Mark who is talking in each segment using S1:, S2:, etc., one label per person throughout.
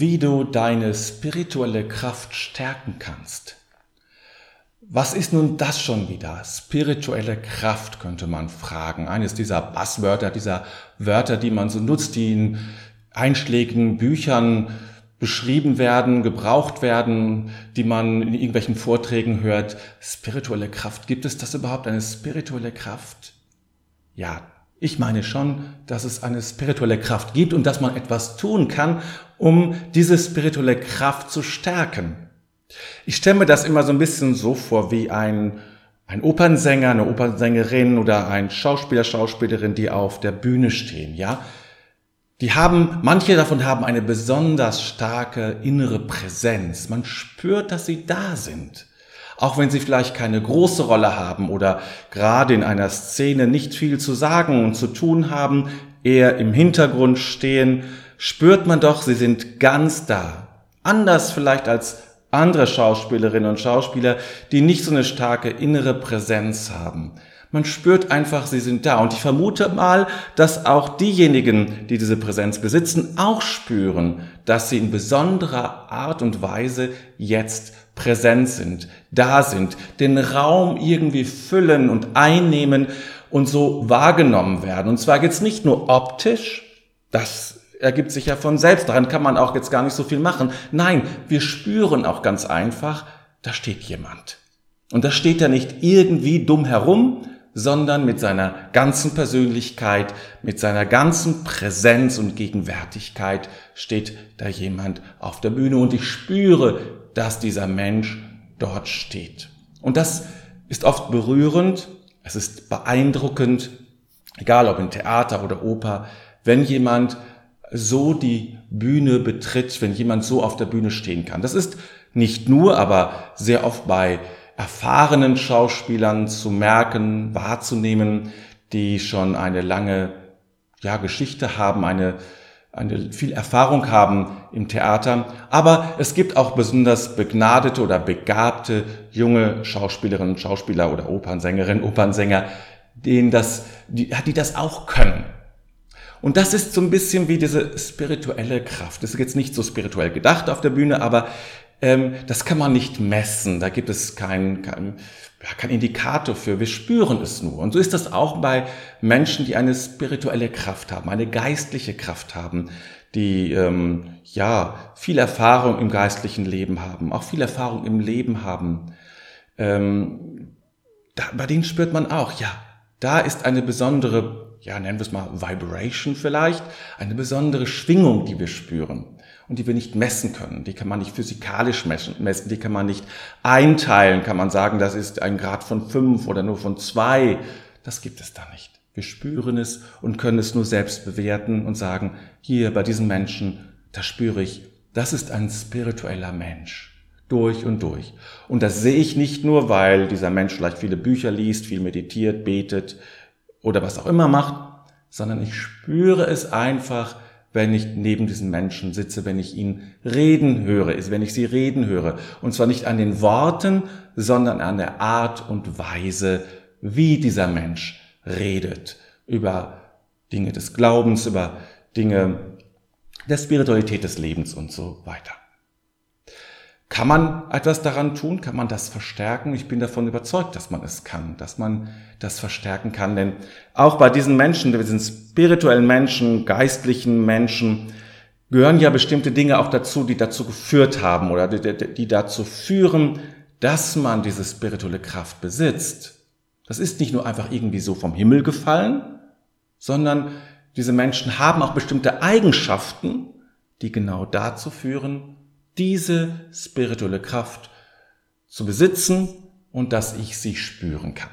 S1: wie du deine spirituelle Kraft stärken kannst. Was ist nun das schon wieder? Spirituelle Kraft könnte man fragen. Eines dieser Basswörter, dieser Wörter, die man so nutzt, die in einschlägigen Büchern beschrieben werden, gebraucht werden, die man in irgendwelchen Vorträgen hört. Spirituelle Kraft. Gibt es das überhaupt, eine spirituelle Kraft? Ja, ich meine schon, dass es eine spirituelle Kraft gibt und dass man etwas tun kann, um diese spirituelle Kraft zu stärken. Ich stelle mir das immer so ein bisschen so vor wie ein, ein Opernsänger, eine Opernsängerin oder ein Schauspieler, Schauspielerin, die auf der Bühne stehen, ja. Die haben, manche davon haben eine besonders starke innere Präsenz. Man spürt, dass sie da sind. Auch wenn sie vielleicht keine große Rolle haben oder gerade in einer Szene nicht viel zu sagen und zu tun haben, eher im Hintergrund stehen, spürt man doch, sie sind ganz da. Anders vielleicht als andere Schauspielerinnen und Schauspieler, die nicht so eine starke innere Präsenz haben. Man spürt einfach, sie sind da. Und ich vermute mal, dass auch diejenigen, die diese Präsenz besitzen, auch spüren, dass sie in besonderer Art und Weise jetzt präsent sind, da sind, den Raum irgendwie füllen und einnehmen und so wahrgenommen werden. Und zwar jetzt nicht nur optisch, das ergibt sich ja von selbst. Daran kann man auch jetzt gar nicht so viel machen. Nein, wir spüren auch ganz einfach, da steht jemand. Und da steht er nicht irgendwie dumm herum, sondern mit seiner ganzen Persönlichkeit, mit seiner ganzen Präsenz und Gegenwärtigkeit steht da jemand auf der Bühne und ich spüre, dass dieser Mensch dort steht. Und das ist oft berührend, es ist beeindruckend, egal ob in Theater oder Oper, wenn jemand so die Bühne betritt, wenn jemand so auf der Bühne stehen kann. Das ist nicht nur, aber sehr oft bei erfahrenen Schauspielern zu merken, wahrzunehmen, die schon eine lange ja, Geschichte haben, eine, eine viel Erfahrung haben im Theater. Aber es gibt auch besonders begnadete oder begabte junge Schauspielerinnen, Schauspieler oder Opernsängerinnen, Opernsänger, denen das, die, die das auch können. Und das ist so ein bisschen wie diese spirituelle Kraft. Das ist jetzt nicht so spirituell gedacht auf der Bühne, aber ähm, das kann man nicht messen. Da gibt es keinen kein, ja, kein Indikator für. Wir spüren es nur. Und so ist das auch bei Menschen, die eine spirituelle Kraft haben, eine geistliche Kraft haben, die ähm, ja viel Erfahrung im geistlichen Leben haben, auch viel Erfahrung im Leben haben. Ähm, da, bei denen spürt man auch, ja, da ist eine besondere ja, nennen wir es mal Vibration vielleicht, eine besondere Schwingung, die wir spüren und die wir nicht messen können. Die kann man nicht physikalisch messen, die kann man nicht einteilen, kann man sagen, das ist ein Grad von fünf oder nur von zwei. Das gibt es da nicht. Wir spüren es und können es nur selbst bewerten und sagen, hier bei diesem Menschen, da spüre ich, das ist ein spiritueller Mensch. Durch und durch. Und das sehe ich nicht nur, weil dieser Mensch vielleicht viele Bücher liest, viel meditiert, betet, oder was auch immer macht, sondern ich spüre es einfach, wenn ich neben diesen Menschen sitze, wenn ich ihn reden höre, ist, wenn ich sie reden höre. Und zwar nicht an den Worten, sondern an der Art und Weise, wie dieser Mensch redet über Dinge des Glaubens, über Dinge der Spiritualität des Lebens und so weiter. Kann man etwas daran tun? Kann man das verstärken? Ich bin davon überzeugt, dass man es kann, dass man das verstärken kann. Denn auch bei diesen Menschen, diesen spirituellen Menschen, geistlichen Menschen, gehören ja bestimmte Dinge auch dazu, die dazu geführt haben oder die, die dazu führen, dass man diese spirituelle Kraft besitzt. Das ist nicht nur einfach irgendwie so vom Himmel gefallen, sondern diese Menschen haben auch bestimmte Eigenschaften, die genau dazu führen, diese spirituelle Kraft zu besitzen und dass ich sie spüren kann.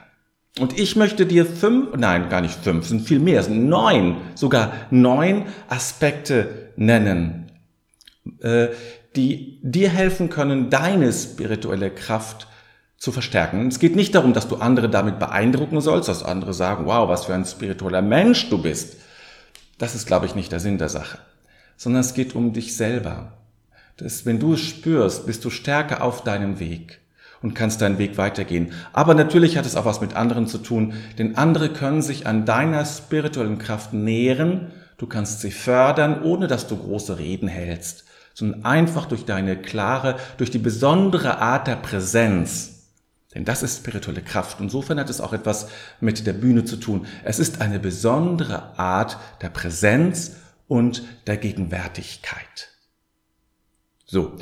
S1: Und ich möchte dir fünf, nein, gar nicht fünf, sind viel mehr, sind neun, sogar neun Aspekte nennen, äh, die dir helfen können, deine spirituelle Kraft zu verstärken. Es geht nicht darum, dass du andere damit beeindrucken sollst, dass andere sagen, wow, was für ein spiritueller Mensch du bist. Das ist, glaube ich, nicht der Sinn der Sache. Sondern es geht um dich selber. Das, wenn du es spürst, bist du stärker auf deinem Weg und kannst deinen Weg weitergehen. Aber natürlich hat es auch was mit anderen zu tun, denn andere können sich an deiner spirituellen Kraft nähren. Du kannst sie fördern, ohne dass du große Reden hältst, sondern einfach durch deine klare, durch die besondere Art der Präsenz. Denn das ist spirituelle Kraft. Insofern hat es auch etwas mit der Bühne zu tun. Es ist eine besondere Art der Präsenz und der Gegenwärtigkeit. So,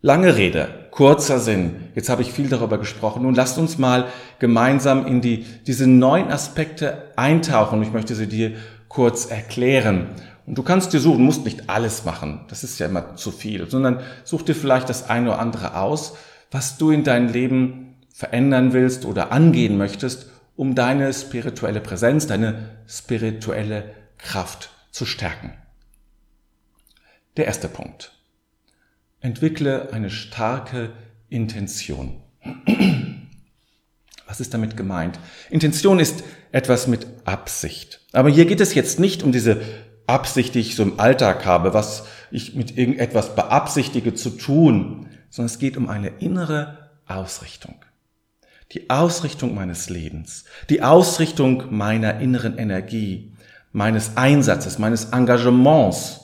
S1: lange Rede, kurzer Sinn. Jetzt habe ich viel darüber gesprochen. Nun lasst uns mal gemeinsam in die, diese neuen Aspekte eintauchen. Ich möchte sie dir kurz erklären. Und du kannst dir suchen, musst nicht alles machen, das ist ja immer zu viel, sondern such dir vielleicht das eine oder andere aus, was du in deinem Leben verändern willst oder angehen möchtest, um deine spirituelle Präsenz, deine spirituelle Kraft zu stärken. Der erste Punkt. Entwickle eine starke Intention. Was ist damit gemeint? Intention ist etwas mit Absicht. Aber hier geht es jetzt nicht um diese Absicht, die ich so im Alltag habe, was ich mit irgendetwas beabsichtige zu tun, sondern es geht um eine innere Ausrichtung. Die Ausrichtung meines Lebens, die Ausrichtung meiner inneren Energie, meines Einsatzes, meines Engagements,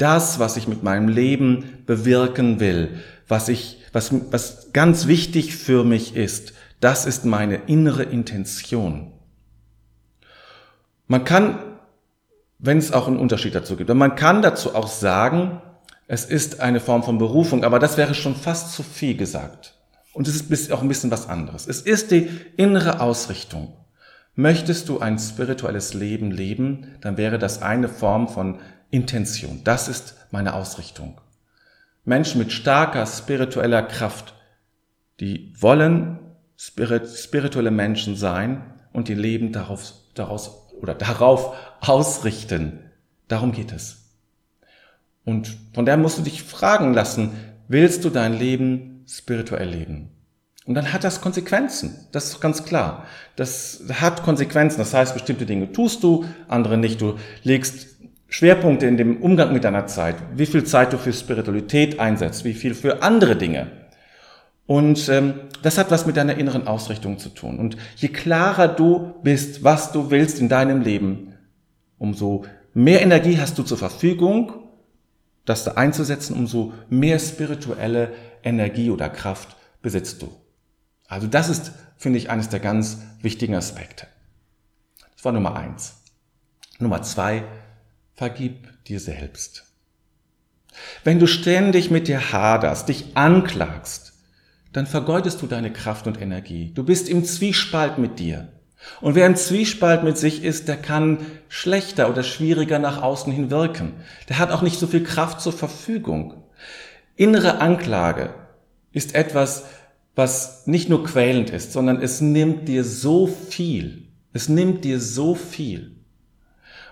S1: das, was ich mit meinem Leben bewirken will, was ich, was, was ganz wichtig für mich ist, das ist meine innere Intention. Man kann wenn es auch einen Unterschied dazu gibt. Man kann dazu auch sagen, es ist eine Form von Berufung, aber das wäre schon fast zu viel gesagt. Und es ist auch ein bisschen was anderes. Es ist die innere Ausrichtung. Möchtest du ein spirituelles Leben leben, dann wäre das eine Form von Intention. Das ist meine Ausrichtung. Menschen mit starker spiritueller Kraft, die wollen spirituelle Menschen sein und die leben darauf, daraus oder darauf ausrichten. Darum geht es. Und von daher musst du dich fragen lassen, willst du dein Leben spirituell leben? Und dann hat das Konsequenzen. Das ist ganz klar. Das hat Konsequenzen. Das heißt, bestimmte Dinge tust du, andere nicht. Du legst Schwerpunkte in dem Umgang mit deiner Zeit. Wie viel Zeit du für Spiritualität einsetzt, wie viel für andere Dinge. Und ähm, das hat was mit deiner inneren Ausrichtung zu tun. Und je klarer du bist, was du willst in deinem Leben, umso mehr Energie hast du zur Verfügung, das da einzusetzen, umso mehr spirituelle Energie oder Kraft besitzt du. Also das ist, finde ich, eines der ganz wichtigen Aspekte. Das war Nummer eins. Nummer zwei, vergib dir selbst. Wenn du ständig mit dir haderst, dich anklagst, dann vergeudest du deine Kraft und Energie. Du bist im Zwiespalt mit dir. Und wer im Zwiespalt mit sich ist, der kann schlechter oder schwieriger nach außen hin wirken. Der hat auch nicht so viel Kraft zur Verfügung. Innere Anklage ist etwas, was nicht nur quälend ist, sondern es nimmt dir so viel. Es nimmt dir so viel.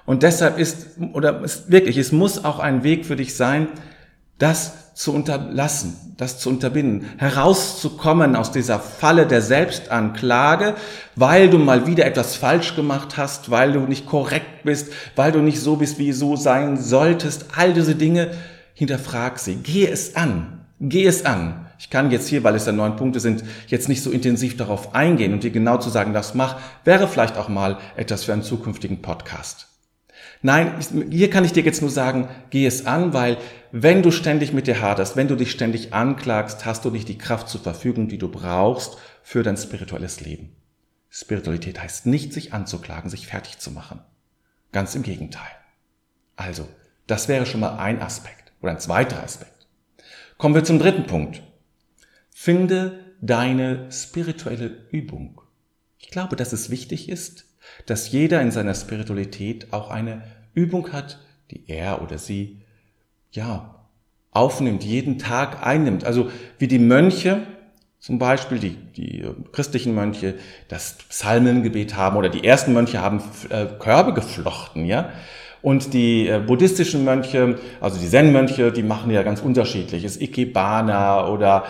S1: Und deshalb ist, oder ist wirklich, es muss auch ein Weg für dich sein, das zu unterlassen, das zu unterbinden, herauszukommen aus dieser Falle der Selbstanklage, weil du mal wieder etwas falsch gemacht hast, weil du nicht korrekt bist, weil du nicht so bist, wie du sein solltest. All diese Dinge, hinterfrag sie. Geh es an. Geh es an. Ich kann jetzt hier, weil es ja neun Punkte sind, jetzt nicht so intensiv darauf eingehen und dir genau zu sagen, das mach, wäre vielleicht auch mal etwas für einen zukünftigen Podcast. Nein, hier kann ich dir jetzt nur sagen, geh es an, weil wenn du ständig mit dir haderst, wenn du dich ständig anklagst, hast du nicht die Kraft zur Verfügung, die du brauchst für dein spirituelles Leben. Spiritualität heißt nicht, sich anzuklagen, sich fertig zu machen. Ganz im Gegenteil. Also, das wäre schon mal ein Aspekt oder ein zweiter Aspekt. Kommen wir zum dritten Punkt. Finde deine spirituelle Übung. Ich glaube, dass es wichtig ist, dass jeder in seiner Spiritualität auch eine Übung hat, die er oder sie ja aufnimmt, jeden Tag einnimmt. Also wie die Mönche, zum Beispiel die, die christlichen Mönche, das Psalmengebet haben oder die ersten Mönche haben äh, Körbe geflochten, ja. Und die äh, buddhistischen Mönche, also die Zen-Mönche, die machen ja ganz unterschiedliches. Ikebana oder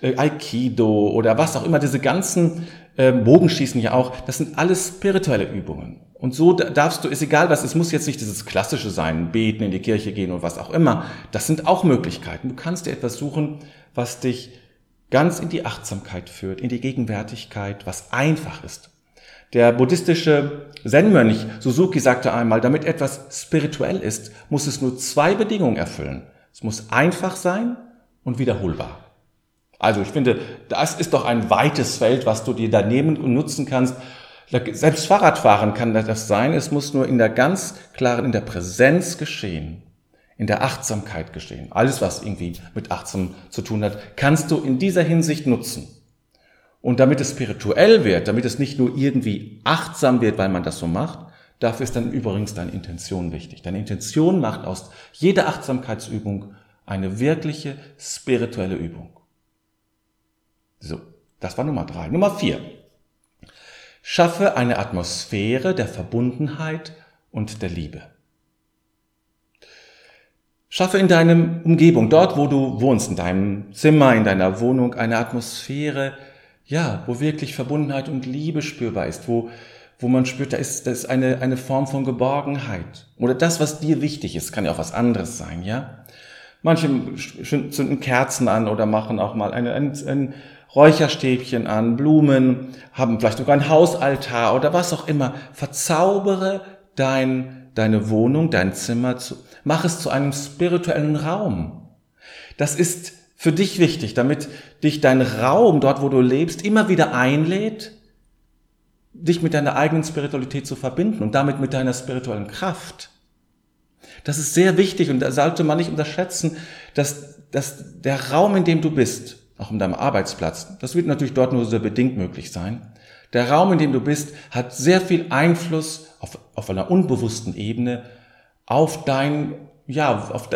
S1: äh, Aikido oder was auch immer, diese ganzen äh, Bogenschießen ja auch, das sind alles spirituelle Übungen. Und so darfst du, ist egal was, es muss jetzt nicht dieses Klassische sein, beten, in die Kirche gehen und was auch immer. Das sind auch Möglichkeiten. Du kannst dir etwas suchen, was dich ganz in die Achtsamkeit führt, in die Gegenwärtigkeit, was einfach ist. Der buddhistische Zen-Mönch Suzuki sagte einmal, damit etwas spirituell ist, muss es nur zwei Bedingungen erfüllen. Es muss einfach sein und wiederholbar. Also ich finde, das ist doch ein weites Feld, was du dir da nehmen und nutzen kannst. Selbst Fahrradfahren kann das sein. Es muss nur in der ganz klaren, in der Präsenz geschehen, in der Achtsamkeit geschehen. Alles, was irgendwie mit Achtsam zu tun hat, kannst du in dieser Hinsicht nutzen. Und damit es spirituell wird, damit es nicht nur irgendwie achtsam wird, weil man das so macht, dafür ist dann übrigens deine Intention wichtig. Deine Intention macht aus jeder Achtsamkeitsübung eine wirkliche spirituelle Übung. So, das war Nummer drei. Nummer vier. Schaffe eine Atmosphäre der Verbundenheit und der Liebe. Schaffe in deinem Umgebung, dort wo du wohnst, in deinem Zimmer, in deiner Wohnung, eine Atmosphäre, ja, wo wirklich Verbundenheit und Liebe spürbar ist, wo, wo man spürt, da ist, da ist eine, eine Form von Geborgenheit. Oder das, was dir wichtig ist, kann ja auch was anderes sein, ja. Manche zünden Kerzen an oder machen auch mal eine, ein, ein Räucherstäbchen an, Blumen, haben vielleicht sogar ein Hausaltar oder was auch immer. Verzaubere dein, deine Wohnung, dein Zimmer, zu, mach es zu einem spirituellen Raum. Das ist für dich wichtig, damit dich dein Raum, dort wo du lebst, immer wieder einlädt, dich mit deiner eigenen Spiritualität zu verbinden und damit mit deiner spirituellen Kraft. Das ist sehr wichtig und da sollte man nicht unterschätzen, dass, dass der Raum, in dem du bist, auch in deinem Arbeitsplatz, das wird natürlich dort nur sehr bedingt möglich sein. Der Raum, in dem du bist, hat sehr viel Einfluss auf, auf einer unbewussten Ebene auf dein, ja, auf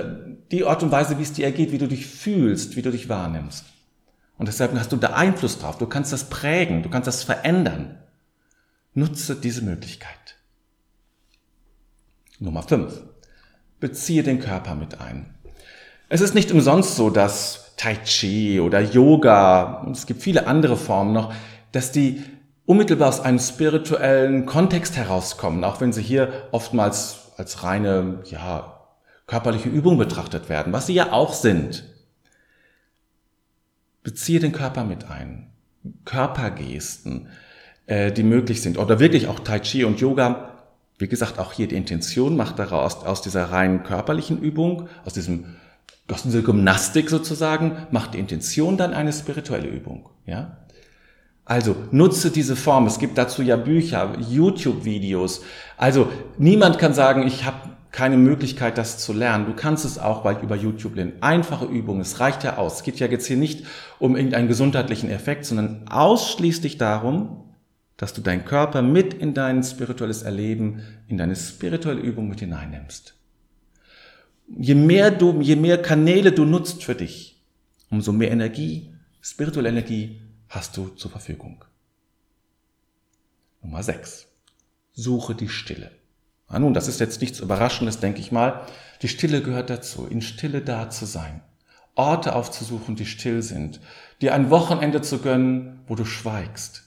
S1: die Art und Weise, wie es dir ergeht, wie du dich fühlst, wie du dich wahrnimmst. Und deshalb hast du da Einfluss drauf. Du kannst das prägen, du kannst das verändern. Nutze diese Möglichkeit. Nummer 5. Beziehe den Körper mit ein. Es ist nicht umsonst so, dass Tai Chi oder Yoga, und es gibt viele andere Formen noch, dass die unmittelbar aus einem spirituellen Kontext herauskommen, auch wenn sie hier oftmals als reine, ja, körperliche Übung betrachtet werden, was sie ja auch sind. Beziehe den Körper mit ein. Körpergesten, äh, die möglich sind. Oder wirklich auch Tai Chi und Yoga. Wie gesagt, auch hier die Intention macht daraus aus dieser rein körperlichen Übung, aus diesem aus dieser Gymnastik sozusagen macht die Intention dann eine spirituelle Übung. Ja? Also nutze diese Form. Es gibt dazu ja Bücher, YouTube-Videos. Also niemand kann sagen, ich habe keine Möglichkeit, das zu lernen. Du kannst es auch weil über YouTube lernen. Einfache Übungen, es reicht ja aus. Es geht ja jetzt hier nicht um irgendeinen gesundheitlichen Effekt, sondern ausschließlich darum, dass du deinen Körper mit in dein spirituelles Erleben, in deine spirituelle Übung mit hineinnimmst. Je mehr du, je mehr Kanäle du nutzt für dich, umso mehr Energie, spirituelle Energie hast du zur Verfügung. Nummer 6. Suche die Stille. Na nun, das ist jetzt nichts Überraschendes, denke ich mal. Die Stille gehört dazu, in Stille da zu sein. Orte aufzusuchen, die still sind. Dir ein Wochenende zu gönnen, wo du schweigst.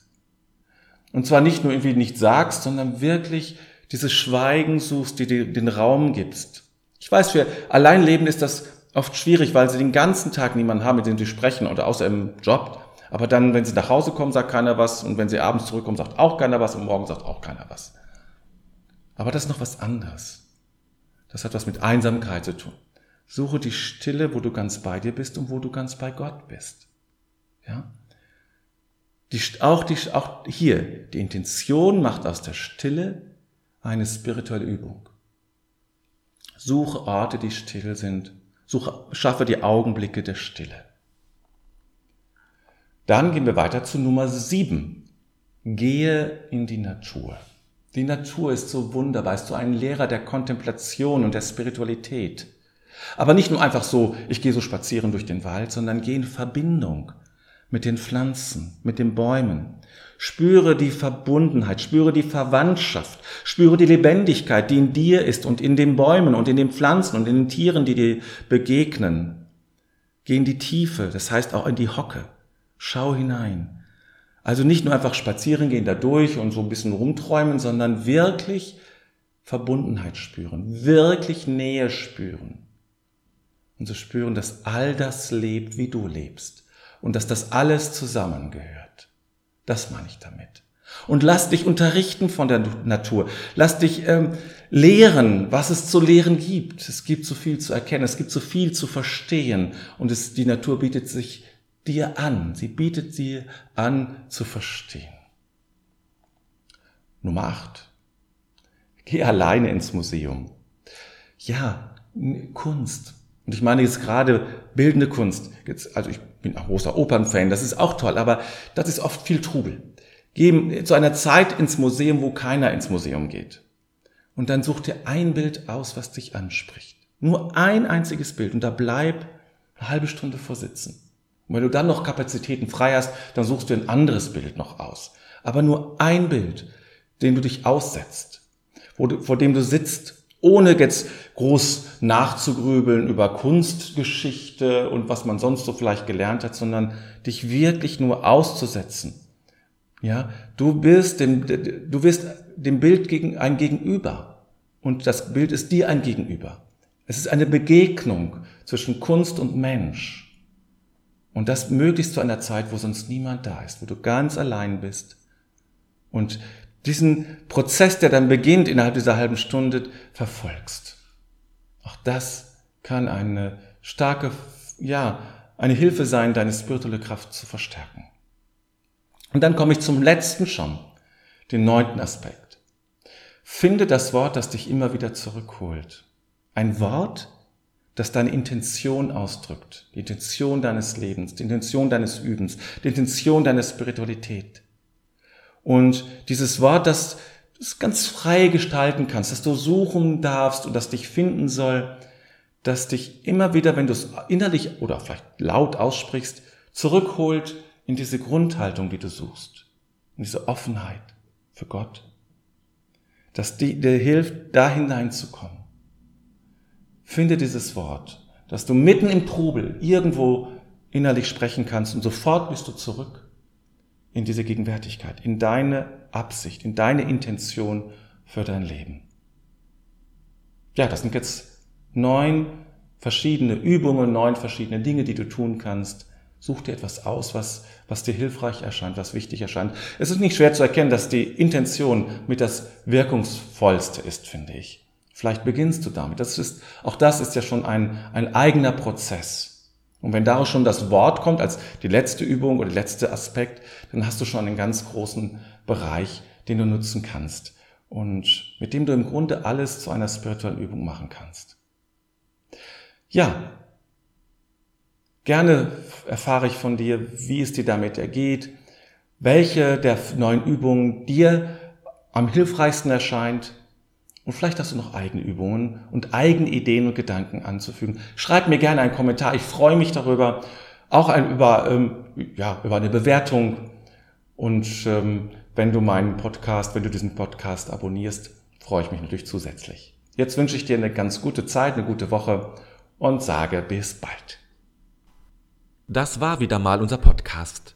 S1: Und zwar nicht nur irgendwie nicht sagst, sondern wirklich dieses Schweigen suchst, die dir den Raum gibst. Ich weiß, für Alleinleben ist das oft schwierig, weil sie den ganzen Tag niemanden haben, mit dem sie sprechen oder außer im Job. Aber dann, wenn sie nach Hause kommen, sagt keiner was und wenn sie abends zurückkommen, sagt auch keiner was und morgen sagt auch keiner was. Aber das ist noch was anderes. Das hat was mit Einsamkeit zu tun. Suche die Stille, wo du ganz bei dir bist und wo du ganz bei Gott bist. Ja? Die, auch, die, auch hier, die Intention macht aus der Stille eine spirituelle Übung. Suche Orte, die still sind. Suche, schaffe die Augenblicke der Stille. Dann gehen wir weiter zu Nummer sieben. Gehe in die Natur. Die Natur ist so wunderbar, ist so ein Lehrer der Kontemplation und der Spiritualität. Aber nicht nur einfach so, ich gehe so spazieren durch den Wald, sondern gehe in Verbindung mit den Pflanzen, mit den Bäumen. Spüre die Verbundenheit, spüre die Verwandtschaft, spüre die Lebendigkeit, die in dir ist und in den Bäumen und in den Pflanzen und in den Tieren, die dir begegnen. Geh in die Tiefe, das heißt auch in die Hocke. Schau hinein. Also nicht nur einfach spazieren gehen da durch und so ein bisschen rumträumen, sondern wirklich Verbundenheit spüren, wirklich Nähe spüren. Und so spüren, dass all das lebt, wie du lebst und dass das alles zusammengehört. Das meine ich damit. Und lass dich unterrichten von der Natur. Lass dich ähm, lehren, was es zu lehren gibt. Es gibt so viel zu erkennen, es gibt so viel zu verstehen. Und es, die Natur bietet sich dir an. Sie bietet dir an zu verstehen. Nummer 8. Geh alleine ins Museum. Ja, Kunst. Und ich meine jetzt gerade bildende Kunst. Jetzt, also ich bin ein großer Opernfan, das ist auch toll, aber das ist oft viel Trubel. Geh zu einer Zeit ins Museum, wo keiner ins Museum geht. Und dann such dir ein Bild aus, was dich anspricht. Nur ein einziges Bild. Und da bleib eine halbe Stunde vorsitzen. Und wenn du dann noch Kapazitäten frei hast, dann suchst du ein anderes Bild noch aus. Aber nur ein Bild, dem du dich aussetzt, du, vor dem du sitzt, ohne jetzt groß nachzugrübeln über Kunstgeschichte und was man sonst so vielleicht gelernt hat, sondern dich wirklich nur auszusetzen ja, du bist dem, du wirst dem Bild gegen ein Gegenüber. Und das Bild ist dir ein Gegenüber. Es ist eine Begegnung zwischen Kunst und Mensch. Und das möglichst zu einer Zeit, wo sonst niemand da ist, wo du ganz allein bist. Und diesen Prozess, der dann beginnt innerhalb dieser halben Stunde, verfolgst. Auch das kann eine starke, ja, eine Hilfe sein, deine spirituelle Kraft zu verstärken. Und dann komme ich zum letzten schon, den neunten Aspekt. Finde das Wort, das dich immer wieder zurückholt. Ein Wort, das deine Intention ausdrückt, die Intention deines Lebens, die Intention deines Übens, die Intention deiner Spiritualität. Und dieses Wort, das du ganz frei gestalten kannst, dass du suchen darfst und das dich finden soll, das dich immer wieder, wenn du es innerlich oder vielleicht laut aussprichst, zurückholt in diese Grundhaltung, die du suchst, in diese Offenheit für Gott, dass dir hilft, da hineinzukommen. Finde dieses Wort, dass du mitten im Trubel irgendwo innerlich sprechen kannst und sofort bist du zurück in diese Gegenwärtigkeit, in deine Absicht, in deine Intention für dein Leben. Ja, das sind jetzt neun verschiedene Übungen, neun verschiedene Dinge, die du tun kannst, Such dir etwas aus, was, was dir hilfreich erscheint, was wichtig erscheint. Es ist nicht schwer zu erkennen, dass die Intention mit das wirkungsvollste ist, finde ich. Vielleicht beginnst du damit. Das ist, auch das ist ja schon ein, ein eigener Prozess. Und wenn daraus schon das Wort kommt als die letzte Übung oder der letzte Aspekt, dann hast du schon einen ganz großen Bereich, den du nutzen kannst und mit dem du im Grunde alles zu einer spirituellen Übung machen kannst. Ja, Gerne erfahre ich von dir, wie es dir damit ergeht, welche der neuen Übungen dir am hilfreichsten erscheint. Und vielleicht hast du noch eigene Übungen und eigene Ideen und Gedanken anzufügen. Schreib mir gerne einen Kommentar. Ich freue mich darüber. Auch ein, über, ähm, ja, über eine Bewertung. Und ähm, wenn du meinen Podcast, wenn du diesen Podcast abonnierst, freue ich mich natürlich zusätzlich. Jetzt wünsche ich dir eine ganz gute Zeit, eine gute Woche und sage bis bald.
S2: Das war wieder mal unser Podcast.